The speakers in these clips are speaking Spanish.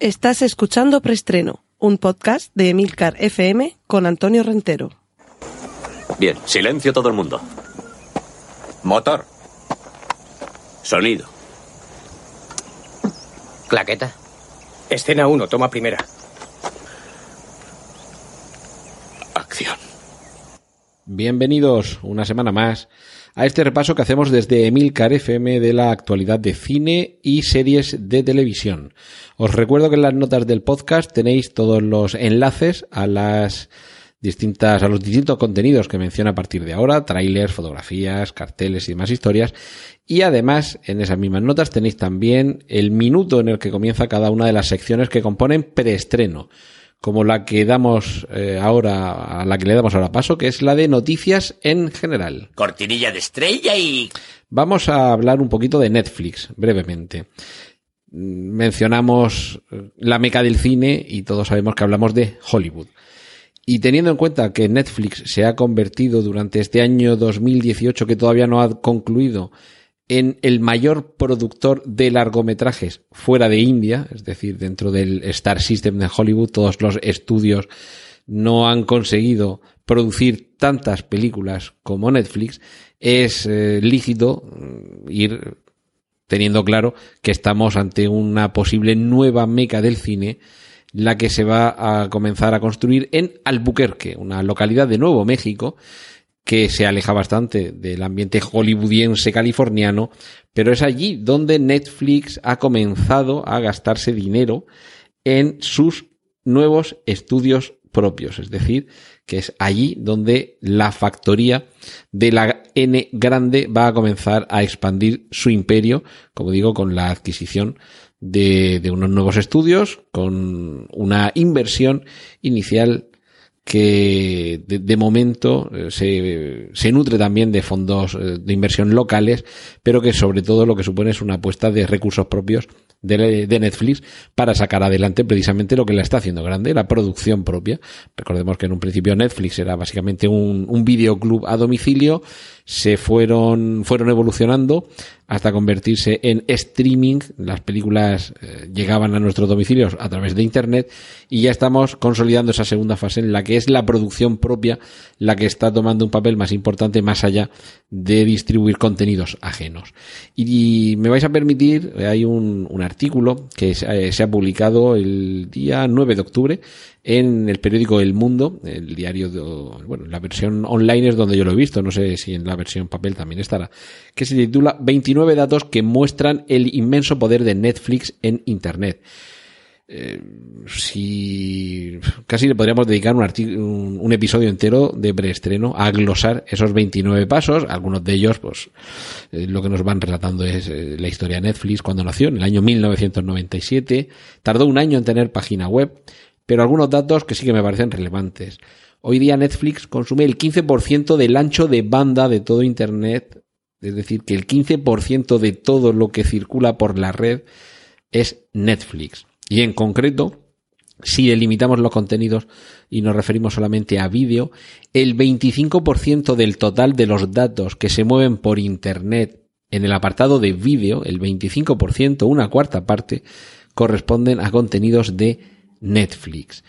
Estás escuchando Preestreno, un podcast de Emilcar FM con Antonio Rentero. Bien, silencio todo el mundo. Motor. Sonido. Claqueta. Escena 1, toma primera. Acción. Bienvenidos una semana más a este repaso que hacemos desde Emilcar FM de la actualidad de cine y series de televisión. Os recuerdo que en las notas del podcast tenéis todos los enlaces a las distintas, a los distintos contenidos que menciono a partir de ahora, trailers, fotografías, carteles y demás historias. Y además, en esas mismas notas tenéis también el minuto en el que comienza cada una de las secciones que componen preestreno como la que damos eh, ahora, a la que le damos ahora paso, que es la de noticias en general. Cortinilla de estrella y... Vamos a hablar un poquito de Netflix, brevemente. Mencionamos eh, la meca del cine y todos sabemos que hablamos de Hollywood. Y teniendo en cuenta que Netflix se ha convertido durante este año 2018 que todavía no ha concluido en el mayor productor de largometrajes fuera de India, es decir, dentro del Star System de Hollywood, todos los estudios no han conseguido producir tantas películas como Netflix, es eh, lícito mm, ir teniendo claro que estamos ante una posible nueva meca del cine, la que se va a comenzar a construir en Albuquerque, una localidad de Nuevo México, que se aleja bastante del ambiente hollywoodiense californiano, pero es allí donde Netflix ha comenzado a gastarse dinero en sus nuevos estudios propios, es decir, que es allí donde la factoría de la N grande va a comenzar a expandir su imperio, como digo, con la adquisición de, unos nuevos estudios, con una inversión inicial que de, momento eh, se, se, nutre también de fondos eh, de inversión locales, pero que sobre todo lo que supone es una apuesta de recursos propios de, de, Netflix para sacar adelante precisamente lo que la está haciendo grande, la producción propia. Recordemos que en un principio Netflix era básicamente un, un videoclub a domicilio, se fueron, fueron evolucionando hasta convertirse en streaming. Las películas eh, llegaban a nuestros domicilios a través de Internet y ya estamos consolidando esa segunda fase en la que es la producción propia la que está tomando un papel más importante más allá de distribuir contenidos ajenos. Y, me vais a permitir, hay un, un artículo que se, eh, se ha publicado el día 9 de octubre en el periódico El Mundo, el diario, de, bueno, la versión online es donde yo lo he visto, no sé si en la versión papel también estará, que se titula 29 datos que muestran el inmenso poder de Netflix en Internet. Eh, si casi le podríamos dedicar un, un, episodio entero de preestreno a glosar esos 29 pasos, algunos de ellos, pues eh, lo que nos van relatando es eh, la historia de Netflix cuando nació, en el año 1997, tardó un año en tener página web, pero algunos datos que sí que me parecen relevantes. Hoy día Netflix consume el 15% del ancho de banda de todo Internet, es decir, que el 15% de todo lo que circula por la red es Netflix. Y en concreto, si delimitamos los contenidos y nos referimos solamente a vídeo, el 25% del total de los datos que se mueven por Internet en el apartado de vídeo, el 25%, una cuarta parte, corresponden a contenidos de Netflix.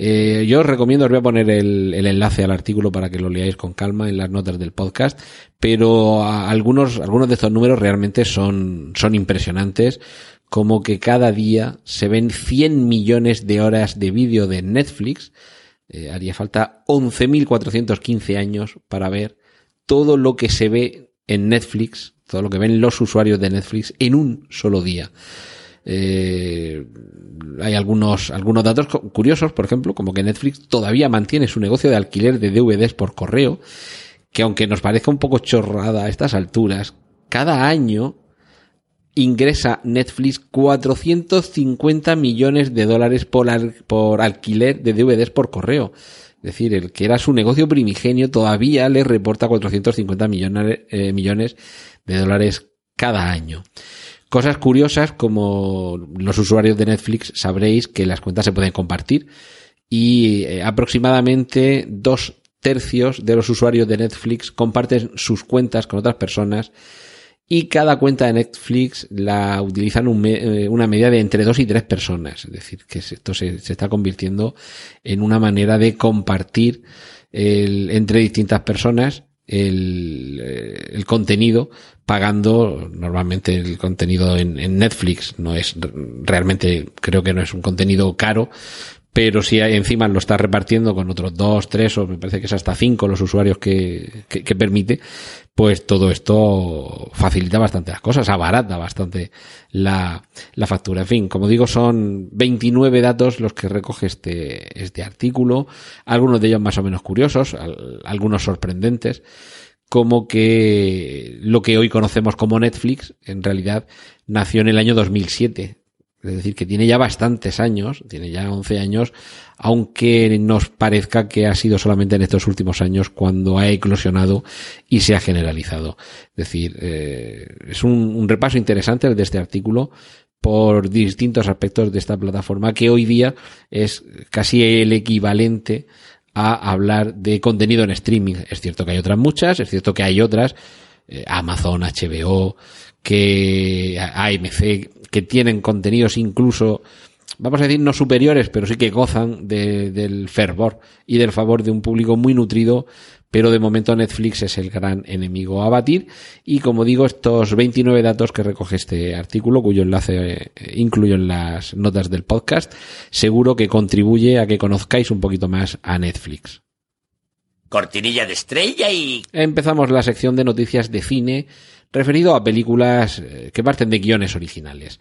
Eh, yo os recomiendo, os voy a poner el, enlace al artículo para que lo leáis con calma en las notas del podcast, pero algunos, algunos de estos números realmente son, son impresionantes, como que cada día se ven 100 millones de horas de vídeo de Netflix, eh, haría falta 11.415 años para ver todo lo que se ve en Netflix, todo lo que ven los usuarios de Netflix en un solo día. Eh, hay algunos, algunos datos curiosos, por ejemplo, como que Netflix todavía mantiene su negocio de alquiler de DVDs por correo, que aunque nos parezca un poco chorrada a estas alturas, cada año ingresa Netflix 450 millones de dólares por, por alquiler de DVDs por correo. Es decir, el que era su negocio primigenio todavía le reporta 450 millones, eh, millones de dólares cada año. Cosas curiosas como los usuarios de Netflix sabréis que las cuentas se pueden compartir y eh, aproximadamente dos tercios de los usuarios de Netflix comparten sus cuentas con otras personas y cada cuenta de Netflix la utilizan eh, una media de entre dos y tres personas. Es decir, que esto se, está convirtiendo en una manera de compartir entre distintas personas el, eh, el contenido pagando normalmente el contenido en, Netflix. No es realmente creo que no es un contenido caro pero si encima lo está repartiendo con otros dos, tres o me parece que es hasta cinco los usuarios que, permite, pues todo esto facilita bastante las cosas, abarata bastante la, factura. En fin, como digo, son 29 datos los que recoge este, este artículo, algunos de ellos más o menos curiosos, al- algunos sorprendentes, como que lo que hoy conocemos como Netflix, en realidad nació en el año 2007. Es decir, que tiene ya bastantes años, tiene ya 11 años, aunque nos parezca que ha sido solamente en estos últimos años cuando ha eclosionado y se ha generalizado. Es decir, eh, es un, un repaso interesante de este artículo por distintos aspectos de esta plataforma que hoy día es casi el equivalente a hablar de contenido en streaming. Es cierto que hay otras muchas, es cierto que hay otras, eh, Amazon, HBO, que AMC, que tienen contenidos incluso, vamos a decir, no superiores, pero sí que gozan de- del fervor y del favor de un público muy nutrido, pero de momento Netflix es el gran enemigo a batir. Y como digo, estos 29 datos que recoge este artículo, cuyo enlace eh, incluyo en las notas del podcast, seguro que contribuye a que conozcáis un poquito más a Netflix. Cortinilla de estrella y... Empezamos la sección de noticias de cine referido a películas eh, que parten de guiones originales.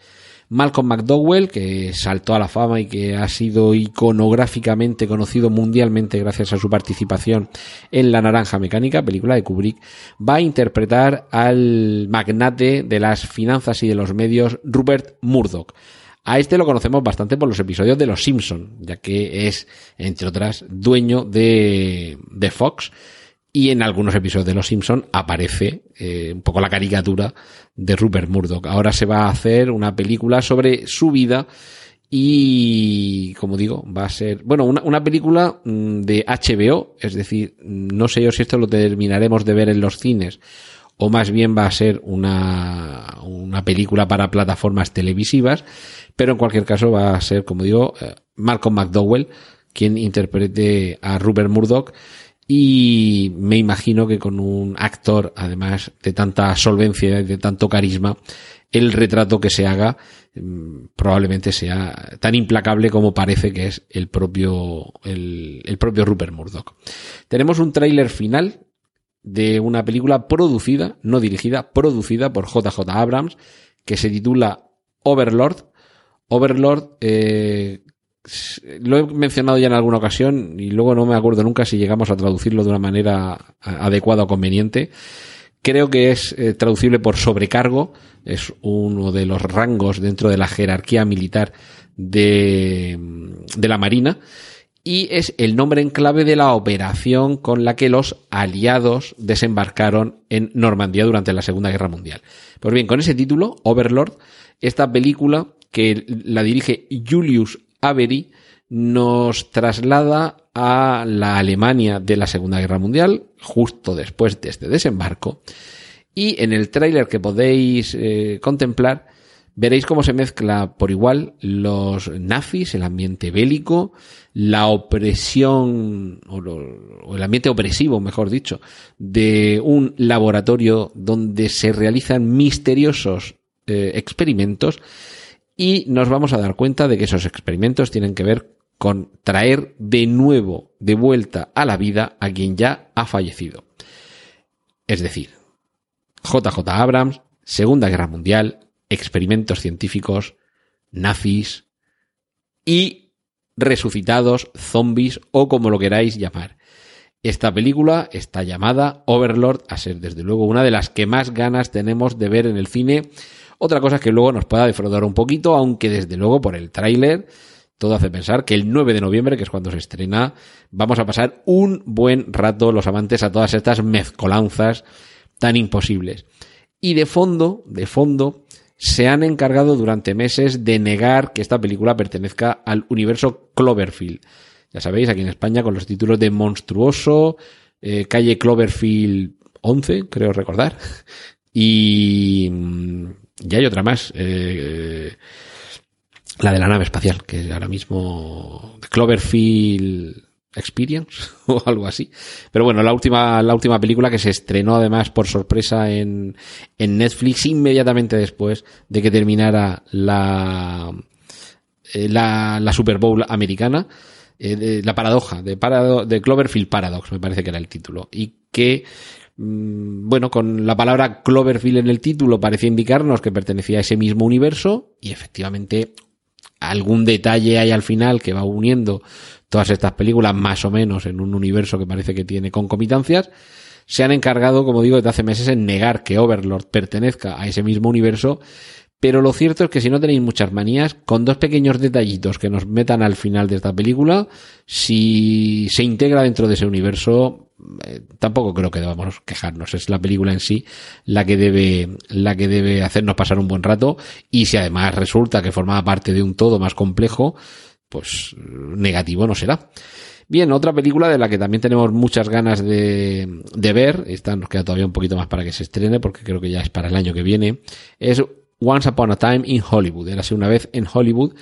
Malcolm McDowell, que saltó a la fama y que ha sido iconográficamente conocido mundialmente gracias a su participación en La Naranja Mecánica, película de Kubrick, va a interpretar al magnate de las finanzas y de los medios, Rupert Murdoch. A este lo conocemos bastante por los episodios de Los Simpson, ya que es, entre otras, dueño de, de Fox y en algunos episodios de Los Simpson aparece eh, un poco la caricatura de Rupert Murdoch. Ahora se va a hacer una película sobre su vida y, como digo, va a ser, bueno, una, una película mm, de HBO, es decir, no sé yo si esto lo terminaremos de ver en los cines o más bien va a ser una, una película para plataformas televisivas, pero en cualquier caso va a ser, como digo, eh, Malcolm McDowell quien interprete a Rupert Murdoch y me imagino que con un actor, además de tanta solvencia y de tanto carisma, el retrato que se haga mm, probablemente sea tan implacable como parece que es el propio, el, el propio Rupert Murdoch. Tenemos un tráiler final de una película producida, no dirigida, producida por JJ Abrams, que se titula Overlord. Overlord, eh, lo he mencionado ya en alguna ocasión y luego no me acuerdo nunca si llegamos a traducirlo de una manera adecuada o conveniente. Creo que es eh, traducible por sobrecargo, es uno de los rangos dentro de la jerarquía militar de, de la Marina y es el nombre en clave de la operación con la que los aliados desembarcaron en Normandía durante la Segunda Guerra Mundial. Pues bien, con ese título, Overlord, esta película que la dirige Julius Avery nos traslada a la Alemania de la Segunda Guerra Mundial, justo después de este desembarco, y en el tráiler que podéis eh, contemplar, veréis cómo se mezcla por igual los nazis, el ambiente bélico, la opresión, o, el ambiente opresivo, mejor dicho, de un laboratorio donde se realizan misteriosos eh, experimentos y nos vamos a dar cuenta de que esos experimentos tienen que ver con traer de nuevo, de vuelta a la vida a quien ya ha fallecido. Es decir, JJ Abrams, Segunda Guerra Mundial, experimentos científicos, nazis y resucitados, zombies o como lo queráis llamar. Esta película está llamada Overlord a ser desde luego una de las que más ganas tenemos de ver en el cine. Otra cosa es que luego nos pueda defraudar un poquito, aunque desde luego por el tráiler todo hace pensar que el 9 de noviembre, que es cuando se estrena, vamos a pasar un buen rato los amantes a todas estas mezcolanzas tan imposibles. Y de fondo, de fondo, se han encargado durante meses de negar que esta película pertenezca al universo Cloverfield. Ya sabéis, aquí en España con los títulos de Monstruoso, eh, Calle Cloverfield 11, creo recordar, Y, mm, y hay otra más, eh, la de la nave espacial, que ahora mismo Cloverfield Experience o algo así. Pero bueno, la última, la última película que se estrenó además por sorpresa en, en Netflix inmediatamente después de que terminara la, eh, la, la Super Bowl americana. Eh, de- la paradoja de, Parado- de Cloverfield Paradox, me parece que era el título. Y que, bueno, con la palabra Cloverfield en el título parecía indicarnos que pertenecía a ese mismo universo y efectivamente algún detalle hay al final que va uniendo todas estas películas más o menos en un universo que parece que tiene concomitancias, se han encargado, como digo, desde hace meses en negar que Overlord pertenezca a ese mismo universo, pero lo cierto es que si no tenéis muchas manías, con dos pequeños detallitos que nos metan al final de esta película, si se integra dentro de ese universo, eh, tampoco creo que debamos quejarnos. Es la película en sí la que debe, la que debe hacernos pasar un buen rato. Y si además resulta que formaba parte de un todo más complejo, pues negativo no será. Bien, otra película de la que también tenemos muchas ganas de, de ver, esta nos queda todavía un poquito más para que se estrene, porque creo que ya es para el año que viene, es Once Upon a Time in Hollywood, érase una vez en Hollywood,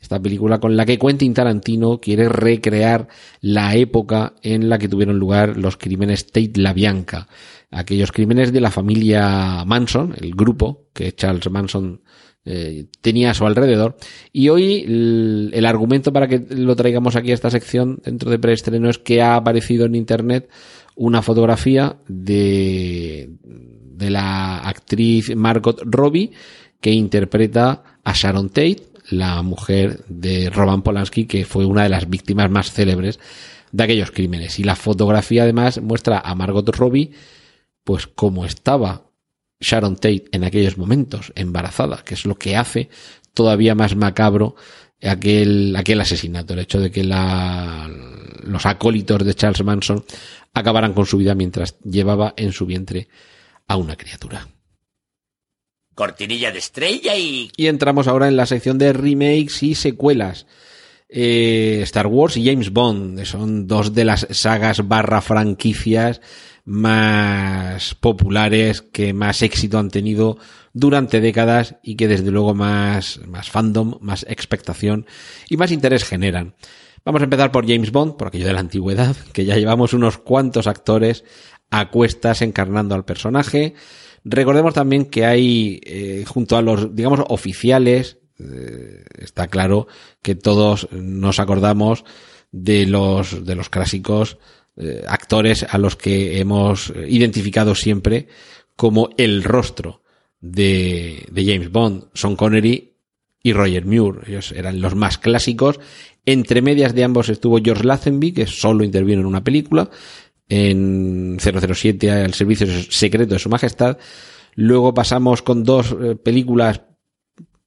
esta película con la que Quentin Tarantino quiere recrear la época en la que tuvieron lugar los crímenes Tate La Bianca, aquellos crímenes de la familia Manson, el grupo que Charles Manson eh, tenía a su alrededor. Y hoy el, el argumento para que lo traigamos aquí a esta sección dentro de preestreno es que ha aparecido en internet una fotografía de, de la actriz Margot Robbie que interpreta a Sharon Tate, la mujer de Roman Polanski, que fue una de las víctimas más célebres de aquellos crímenes. Y la fotografía además muestra a Margot Robbie, pues como estaba Sharon Tate en aquellos momentos, embarazada, que es lo que hace todavía más macabro aquel, aquel asesinato, el hecho de que los acólitos de Charles Manson acabaran con su vida mientras llevaba en su vientre a una criatura. Cortinilla de estrella y... Y entramos ahora en la sección de remakes y secuelas. Eh, Star Wars y James Bond son dos de las sagas barra franquicias más populares que más éxito han tenido durante décadas y que desde luego más, más fandom, más expectación y más interés generan. Vamos a empezar por James Bond, por aquello de la antigüedad, que ya llevamos unos cuantos actores a cuestas encarnando al personaje. Recordemos también que hay, eh, junto a los, digamos, oficiales, eh, está claro que todos nos acordamos de los, de los clásicos eh, actores a los que hemos identificado siempre como el rostro de, de James Bond, Sean Connery y Roger Moore. Ellos eran los más clásicos. Entre medias de ambos estuvo George Lazenby, que solo intervino en una película, en 007 al servicio secreto de su majestad. Luego pasamos con dos eh, películas,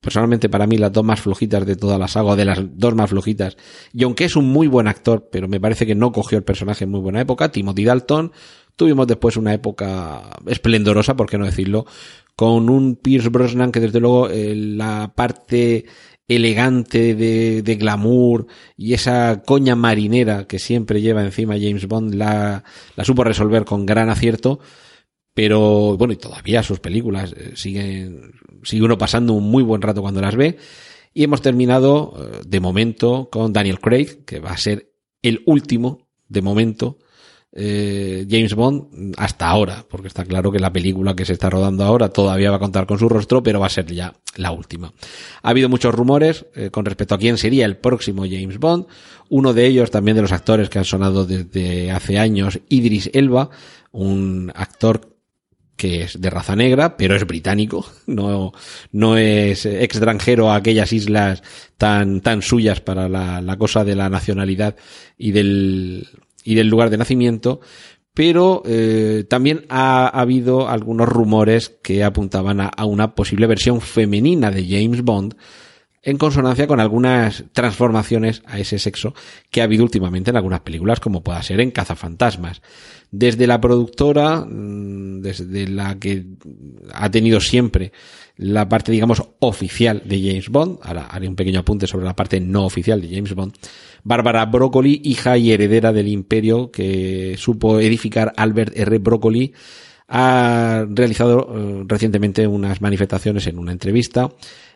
personalmente para mí las dos más flojitas de toda la saga, o de las dos más flojitas. Y aunque es un muy buen actor, pero me parece que no cogió el personaje en muy buena época, Timothy Dalton. Tuvimos después una época esplendorosa, por qué no decirlo, con un Pierce Brosnan que desde luego eh, la parte elegante de, de, glamour y esa coña marinera que siempre lleva encima James Bond la, la supo resolver con gran acierto pero bueno y todavía sus películas eh, siguen sigue uno pasando un muy buen rato cuando las ve y hemos terminado eh, de momento con Daniel Craig que va a ser el último de momento eh, James Bond hasta ahora, porque está claro que la película que se está rodando ahora todavía va a contar con su rostro, pero va a ser ya la última. Ha habido muchos rumores eh, con respecto a quién sería el próximo James Bond. Uno de ellos, también de los actores que han sonado desde hace años, Idris Elba, un actor que es de raza negra, pero es británico, no, no es extranjero a aquellas islas tan, tan suyas para la, cosa de la nacionalidad y del, y del lugar de nacimiento, pero eh, también ha, ha, habido algunos rumores que apuntaban a, una posible versión femenina de James Bond en consonancia con algunas transformaciones a ese sexo que ha habido últimamente en algunas películas, como pueda ser en Cazafantasmas. Desde la productora, desde la que ha tenido siempre la parte, digamos, oficial de James Bond, ahora haré un pequeño apunte sobre la parte no oficial de James Bond, Bárbara Broccoli, hija y heredera del imperio que supo edificar Albert R. Broccoli, ha realizado eh, recientemente unas manifestaciones en una entrevista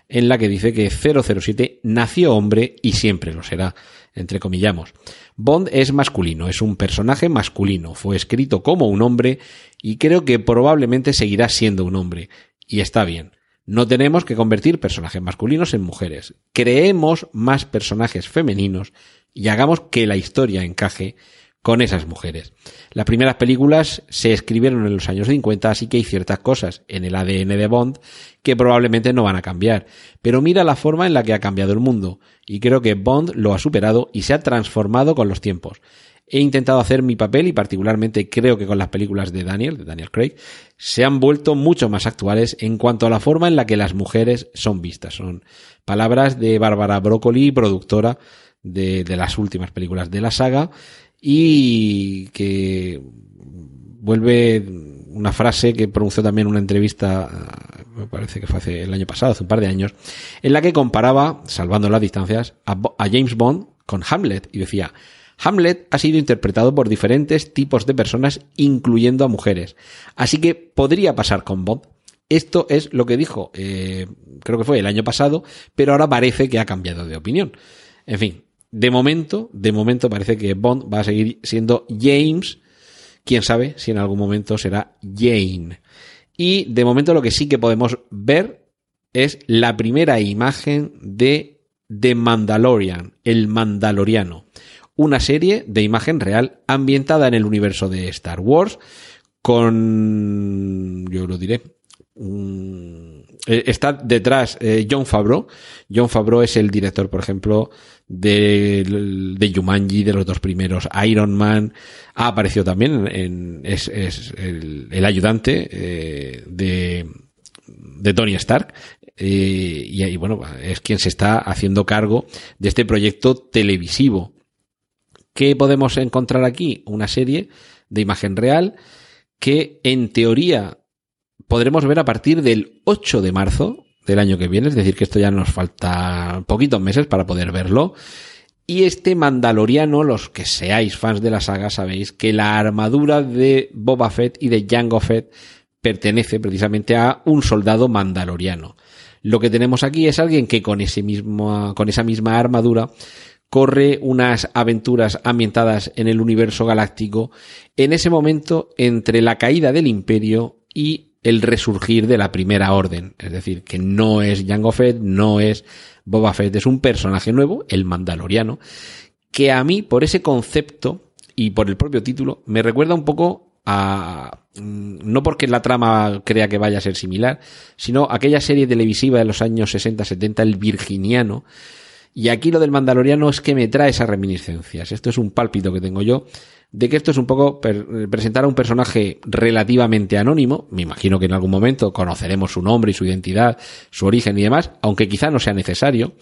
en la que dice que 007 nació hombre y siempre lo será, entre comillamos. Bond es masculino, es un personaje masculino, fue escrito como un hombre y creo que probablemente seguirá siendo un hombre. Y está bien. No tenemos que convertir personajes masculinos en mujeres. Creemos más personajes femeninos y hagamos que la historia encaje con esas mujeres. Las primeras películas se escribieron en los años 50, así que hay ciertas cosas en el ADN de Bond que probablemente no van a cambiar. Pero mira la forma en la que ha cambiado el mundo, y creo que Bond lo ha superado y se ha transformado con los tiempos. He intentado hacer mi papel y particularmente creo que con las películas de Daniel, de Daniel Craig, se han vuelto mucho más actuales en cuanto a la forma en la que las mujeres son vistas. Son palabras de Bárbara Broccoli, productora de, de las últimas películas de la saga, y que vuelve una frase que pronunció también en una entrevista, me parece que fue hace el año pasado, hace un par de años, en la que comparaba, salvando las distancias, a, James Bond con Hamlet y decía, Hamlet ha sido interpretado por diferentes tipos de personas, incluyendo a mujeres. Así que podría pasar con Bond. Esto es lo que dijo, eh, creo que fue el año pasado, pero ahora parece que ha cambiado de opinión. En fin, de momento, de momento parece que Bond va a seguir siendo James. Quién sabe si en algún momento será Jane. Y de momento lo que sí que podemos ver es la primera imagen de The Mandalorian, el Mandaloriano. Una serie de imagen real ambientada en el universo de Star Wars con, yo lo diré, eh, está detrás eh, John Favreau. John Favreau es el director, por ejemplo, de, de Jumanji, de los dos primeros. Iron Man ha aparecido también en, es, es el, ayudante eh, de, de Tony Stark. y, y bueno, es quien se está haciendo cargo de este proyecto televisivo. ¿Qué podemos encontrar aquí? Una serie de imagen real que en teoría podremos ver a partir del 8 de marzo del año que viene, es decir, que esto ya nos falta poquitos meses para poder verlo. Y este Mandaloriano, los que seáis fans de la saga, sabéis que la armadura de Boba Fett y de Jango Fett pertenece precisamente a un soldado mandaloriano. Lo que tenemos aquí es alguien que con ese mismo, con esa misma armadura corre unas aventuras ambientadas en el universo galáctico en ese momento entre la caída del imperio y el resurgir de la primera orden. Es decir, que no es Jango Fett, no es Boba Fett, es un personaje nuevo, el Mandaloriano, que a mí, por ese concepto y por el propio título, me recuerda un poco a. Mm, no porque la trama crea que vaya a ser similar, sino aquella serie televisiva de los años 60-70, El Virginiano. Y aquí lo del Mandaloriano es que me trae esas reminiscencias. Esto es un pálpito que tengo yo de que esto es un poco presentar a un personaje relativamente anónimo. Me imagino que en algún momento conoceremos su nombre y su identidad, su origen y demás, aunque quizá no sea necesario.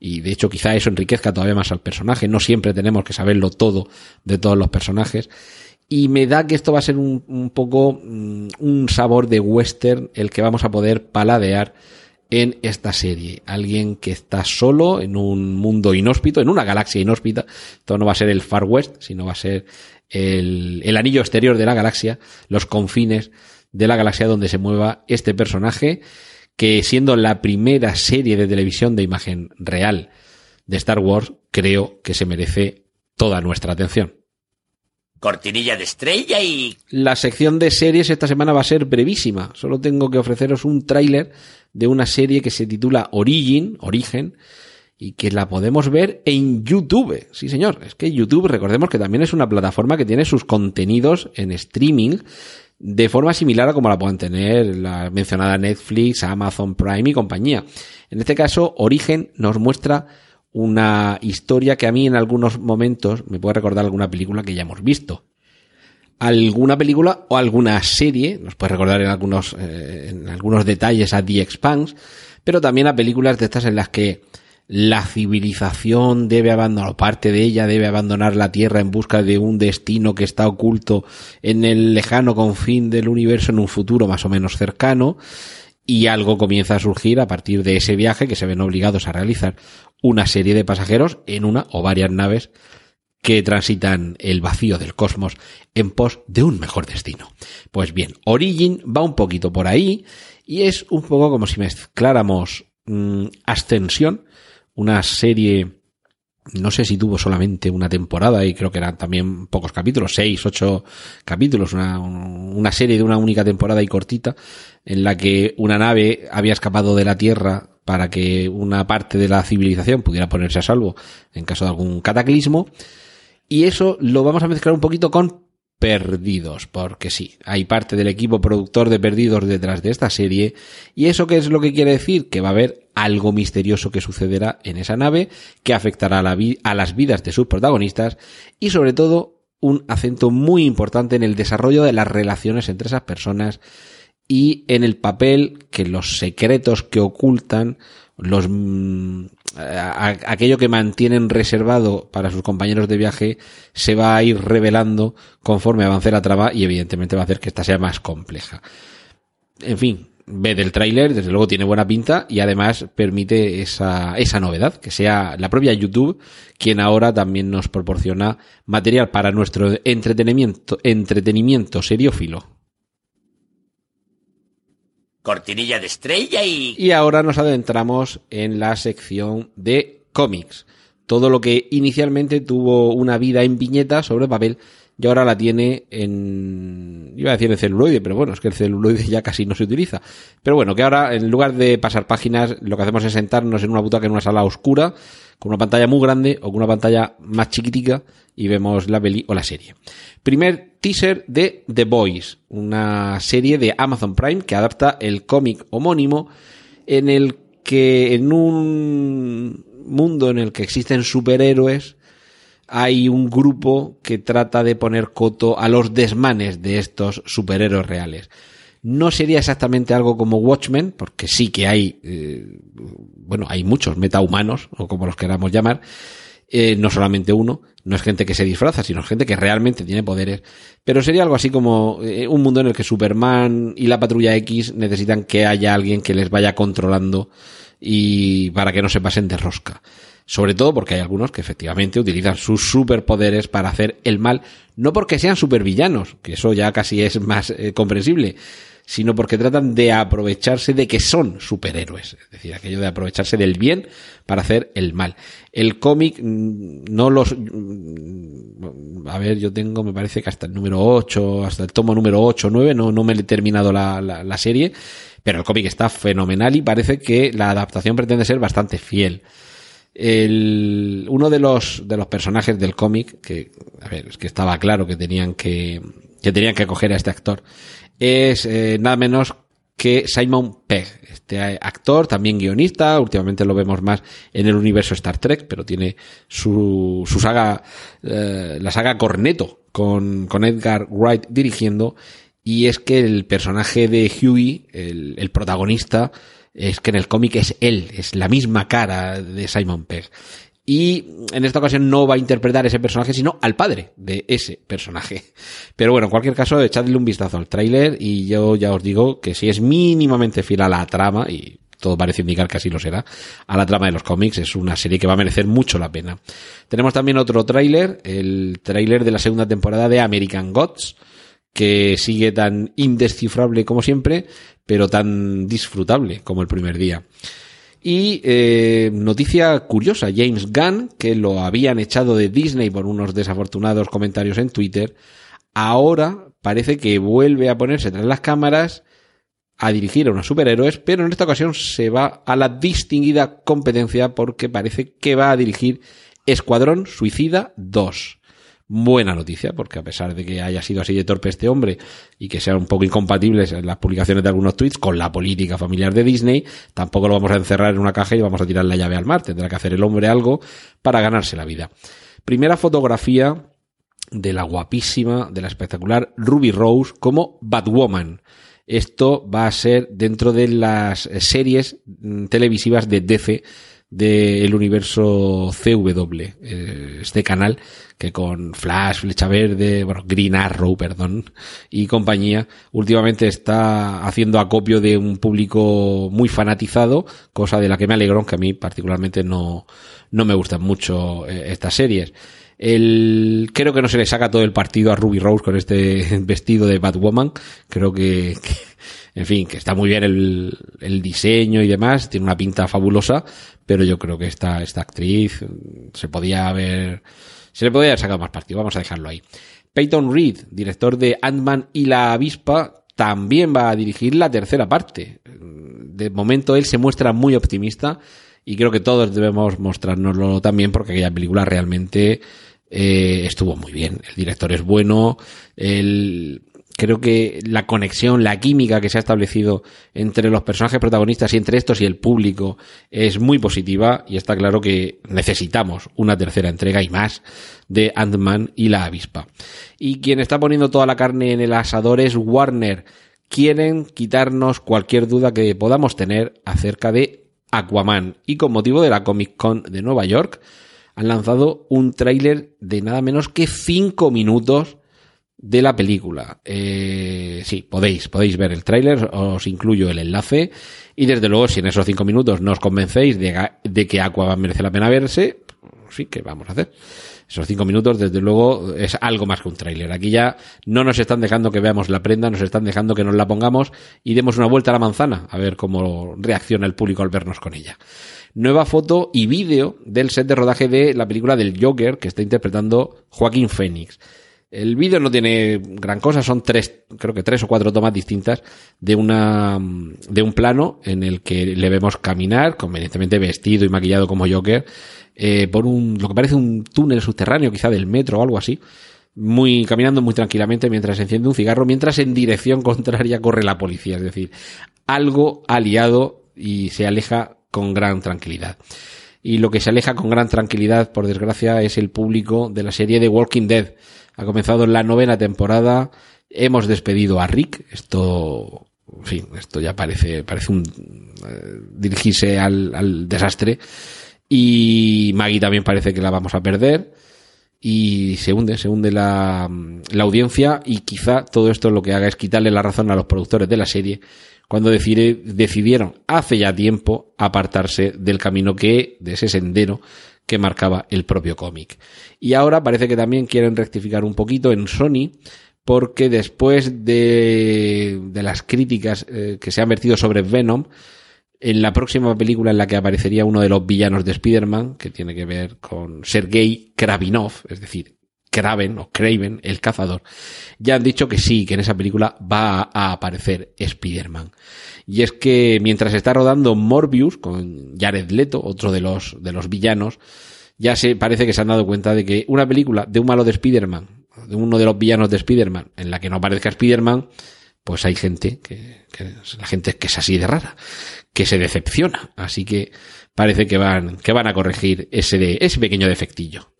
Y de hecho quizá eso enriquezca todavía más al personaje. No siempre tenemos que saberlo todo de todos los personajes. Y me da que esto va a ser un, un poco mm, un sabor de western el que vamos a poder paladear en esta serie. Alguien que está solo en un mundo inhóspito, en una galaxia inhóspita. Esto no va a ser el Far West, sino va a ser el, el anillo exterior de la galaxia, los confines de la galaxia donde se mueva este personaje, que siendo la primera serie de televisión de imagen real de Star Wars, creo que se merece toda nuestra atención. Cortinilla de estrella y... La sección de series esta semana va a ser brevísima. Solo tengo que ofreceros un tráiler de una serie que se titula Origin, Origen, y que la podemos ver en YouTube. Sí, señor. Es que YouTube, recordemos que también es una plataforma que tiene sus contenidos en streaming de forma similar a como la pueden tener la mencionada Netflix, Amazon Prime y compañía. En este caso, Origen nos muestra una historia que a mí en algunos momentos me puede recordar alguna película que ya hemos visto. Alguna película o alguna serie, nos puede recordar en algunos, eh, en algunos detalles a The Expanse, pero también a películas de estas en las que la civilización debe abandonar, parte de ella debe abandonar la Tierra en busca de un destino que está oculto en el lejano confín del universo en un futuro más o menos cercano y algo comienza a surgir a partir de ese viaje que se ven obligados a realizar una serie de pasajeros en una o varias naves que transitan el vacío del cosmos en pos de un mejor destino. Pues bien, Origin va un poquito por ahí y es un poco como si mezcláramos mm, Ascensión, una serie no sé si tuvo solamente una temporada y creo que eran también pocos capítulos, seis, ocho capítulos, una, una, serie de una única temporada y cortita, en la que una nave había escapado de la Tierra para que una parte de la civilización pudiera ponerse a salvo en caso de algún cataclismo. Y eso lo vamos a mezclar un poquito con Perdidos, porque sí, hay parte del equipo productor de Perdidos detrás de esta serie. ¿Y eso qué es lo que quiere decir? Que va a haber algo misterioso que sucederá en esa nave, que afectará a, a las vidas de sus protagonistas y sobre todo un acento muy importante en el desarrollo de las relaciones entre esas personas y en el papel que los secretos que ocultan, los aquello que mantienen reservado para sus compañeros de viaje se va a ir revelando conforme avance la trama y evidentemente va a hacer que esta sea más compleja. En fin, ve del tráiler, desde luego tiene buena pinta y además permite esa, esa novedad, que sea la propia YouTube quien ahora también nos proporciona material para nuestro entretenimiento, entretenimiento seriófilo cortinilla de estrella y... Y ahora nos adentramos en la sección de cómics. Todo lo que inicialmente tuvo una vida en viñeta sobre papel y ahora la tiene en, iba a decir en celuloide, pero bueno, es que el celuloide ya casi no se utiliza. Pero bueno, que ahora en lugar de pasar páginas, lo que hacemos es sentarnos en una butaca en una sala oscura, con una pantalla muy grande o con una pantalla más chiquitica y vemos la peli o la serie. Primer teaser de The Boys, una serie de Amazon Prime que adapta el cómic homónimo en el que en un mundo en el que existen superhéroes hay un grupo que trata de poner coto a los desmanes de estos superhéroes reales. No sería exactamente algo como Watchmen, porque sí que hay, eh, bueno, hay muchos metahumanos, o como los queramos llamar, eh, no solamente uno, no es gente que se disfraza, sino gente que realmente tiene poderes. Pero sería algo así como eh, un mundo en el que Superman y la Patrulla X necesitan que haya alguien que les vaya controlando y para que no se pasen de rosca. Sobre todo porque hay algunos que efectivamente utilizan sus superpoderes para hacer el mal, no porque sean supervillanos, que eso ya casi es más eh, comprensible, sino porque tratan de aprovecharse de que son superhéroes. Es decir, aquello de aprovecharse del bien para hacer el mal. El cómic mm, no los... Mm, a ver, yo tengo, me parece que hasta el número 8, hasta el tomo número 8 o 9, no, no me he terminado la, la, la serie, pero el cómic está fenomenal y parece que la adaptación pretende ser bastante fiel el, uno de los, de los personajes del cómic, que, a ver, es que estaba claro que tenían que, que tenían que coger a este actor, es eh, nada menos que Simon Pegg, este actor, también guionista, últimamente lo vemos más en el universo Star Trek, pero tiene su, su saga, eh, la saga Corneto, con, con Edgar Wright dirigiendo, y es que el personaje de Huey, el, el protagonista, es que en el cómic es él, es la misma cara de Simon Pegg. Y en esta ocasión no va a interpretar ese personaje, sino al padre de ese personaje. Pero bueno, en cualquier caso, echadle un vistazo al tráiler y yo ya os digo que si es mínimamente fiel a la trama, y todo parece indicar que así lo será, a la trama de los cómics, es una serie que va a merecer mucho la pena. Tenemos también otro tráiler, el tráiler de la segunda temporada de American Gods, que sigue tan indescifrable como siempre, pero tan disfrutable como el primer día. Y eh, noticia curiosa, James Gunn, que lo habían echado de Disney por unos desafortunados comentarios en Twitter, ahora parece que vuelve a ponerse tras las cámaras a dirigir a unos superhéroes, pero en esta ocasión se va a la distinguida competencia porque parece que va a dirigir Escuadrón Suicida 2 buena noticia, porque a pesar de que haya sido así de torpe este hombre y que sean un poco incompatibles las publicaciones de algunos tweets con la política familiar de Disney, tampoco lo vamos a encerrar en una caja y vamos a tirar la llave al mar. Tendrá que hacer el hombre algo para ganarse la vida. Primera fotografía de la guapísima, de la espectacular Ruby Rose como Batwoman. Esto va a ser dentro de las series mm, televisivas de DC del universo CW, eh, este canal que con Flash, Flecha Verde, bueno, Green Arrow, perdón, y compañía, últimamente está haciendo acopio de un público muy fanatizado, cosa de la que me alegro, que a mí particularmente no, no me gustan mucho eh, estas series. El, creo que no se le saca todo el partido a Ruby Rose con este vestido de Batwoman. Creo que en fin, que está muy bien el, el, diseño y demás, tiene una pinta fabulosa, pero yo creo que esta, esta actriz se podía haber, se le podía haber sacado más partido. Vamos a dejarlo ahí. Peyton Reed, director de Ant-Man y la avispa, también va a dirigir la tercera parte. De momento él se muestra muy optimista y creo que todos debemos mostrárnoslo también porque aquella película realmente eh, estuvo muy bien. El director es bueno, el, creo que la conexión, la química que se ha establecido entre los personajes protagonistas y entre estos y el público es muy positiva y está claro que necesitamos una tercera entrega y más de Ant-Man y la avispa. Y quien está poniendo toda la carne en el asador es Warner. Quieren quitarnos cualquier duda que podamos tener acerca de Aquaman y con motivo de la Comic Con de Nueva York han lanzado un tráiler de nada menos que 5 minutos de la película. Eh, sí, podéis, podéis ver el tráiler, os incluyo el enlace. Y desde luego, si en esos 5 minutos no os convencéis de, de que Aquaman merece la pena verse, sí, ¿qué vamos a hacer? Esos cinco minutos, desde luego, es algo más que un tráiler. Aquí ya no nos están dejando que veamos la prenda, nos están dejando que nos la pongamos y demos una vuelta a la manzana, a ver cómo reacciona el público al vernos con ella nueva foto y vídeo del set de rodaje de la película del Joker que está interpretando Joaquín Phoenix. El vídeo no tiene gran cosa, son tres, creo que tres o cuatro tomas distintas de una, de un plano en el que le vemos caminar, convenientemente vestido y maquillado como Joker, eh, por un, lo que parece un túnel subterráneo, quizá del metro o algo así, muy, caminando muy tranquilamente mientras enciende un cigarro, mientras en dirección contraria corre la policía, es decir, algo aliado y se aleja con gran tranquilidad. Y lo que se aleja con gran tranquilidad, por desgracia, es el público de la serie de Walking Dead. Ha comenzado la novena temporada. Hemos despedido a Rick. Esto, en fin, esto ya parece, parece un, eh, dirigirse al, desastre. Y Maggie también parece que la vamos a perder. Y se hunde, se hunde la, la audiencia y quizá todo esto lo que haga es quitarle la razón a los productores de la serie cuando decidieron hace ya tiempo apartarse del camino que, de ese sendero que marcaba el propio cómic. Y ahora parece que también quieren rectificar un poquito en Sony, porque después de, de las críticas eh, que se han vertido sobre Venom, en la próxima película en la que aparecería uno de los villanos de Spider-Man, que tiene que ver con Sergei Kravinov, es decir, Kraven o Craven, el cazador, ya han dicho que sí, que en esa película va a aparecer Spider-Man. Y es que mientras está rodando Morbius con Jared Leto, otro de los, de los villanos, ya se parece que se han dado cuenta de que una película de un malo de Spider-Man, de uno de los villanos de Spider-Man, en la que no aparezca Spider-Man, pues hay gente que, que, la gente que es así de rara, que se decepciona. Así que parece que van, que van a corregir ese, ese pequeño defectillo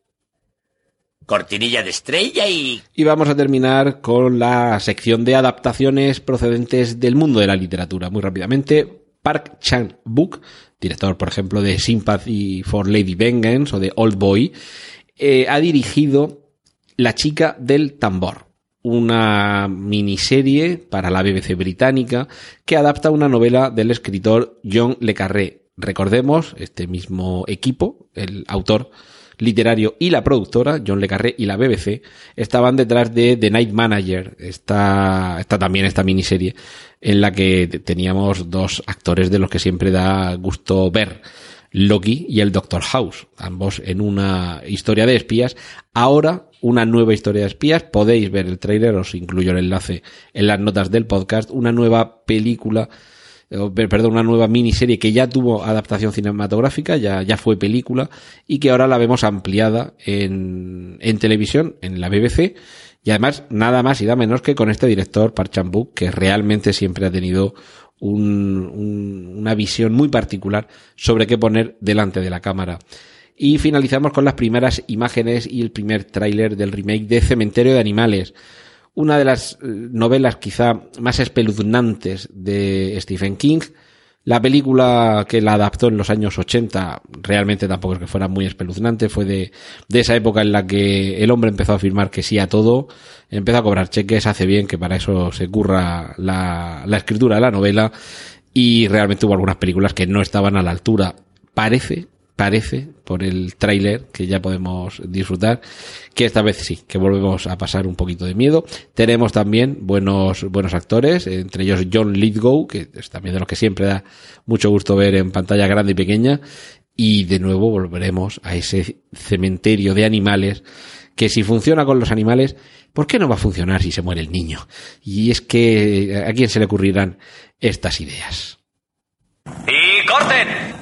cortinilla de estrella y... Y vamos a terminar con la sección de adaptaciones procedentes del mundo de la literatura. Muy rápidamente, Park Chan-wook, director, por ejemplo, de Sympathy for Lady Vengeance o de Old Boy, eh, ha dirigido La chica del tambor, una miniserie para la BBC británica que adapta una novela del escritor John Le Carré. Recordemos, este mismo equipo, el autor literario y la productora, John Le Carré y la BBC, estaban detrás de The Night Manager, esta, esta también esta miniserie, en la que teníamos dos actores de los que siempre da gusto ver. Loki y el Doctor House, ambos en una historia de espías. Ahora, una nueva historia de espías. Podéis ver el tráiler, os incluyo el enlace en las notas del podcast. Una nueva película perdón, una nueva miniserie que ya tuvo adaptación cinematográfica, ya, ya fue película, y que ahora la vemos ampliada en, en televisión, en la BBC, y además nada más y nada menos que con este director, Park que realmente siempre ha tenido un, un, una visión muy particular sobre qué poner delante de la cámara. Y finalizamos con las primeras imágenes y el primer tráiler del remake de Cementerio de Animales una de las eh, novelas quizá más espeluznantes de Stephen King. La película que la adaptó en los años 80 realmente tampoco es que fuera muy espeluznante, fue de, de esa época en la que el hombre empezó a afirmar que sí a todo, empezó a cobrar cheques, hace bien que para eso se curra la, la escritura de la novela y realmente hubo algunas películas que no estaban a la altura. Parece parece, por el tráiler que ya podemos disfrutar, que esta vez sí, que volvemos a pasar un poquito de miedo. Tenemos también buenos, buenos actores, entre ellos John Lithgow, que es también de los que siempre da mucho gusto ver en pantalla grande y pequeña, y de nuevo volveremos a ese cementerio de animales que si funciona con los animales, ¿por qué no va a funcionar si se muere el niño? Y es que a quién se le ocurrirán estas ideas. ¡Y corten!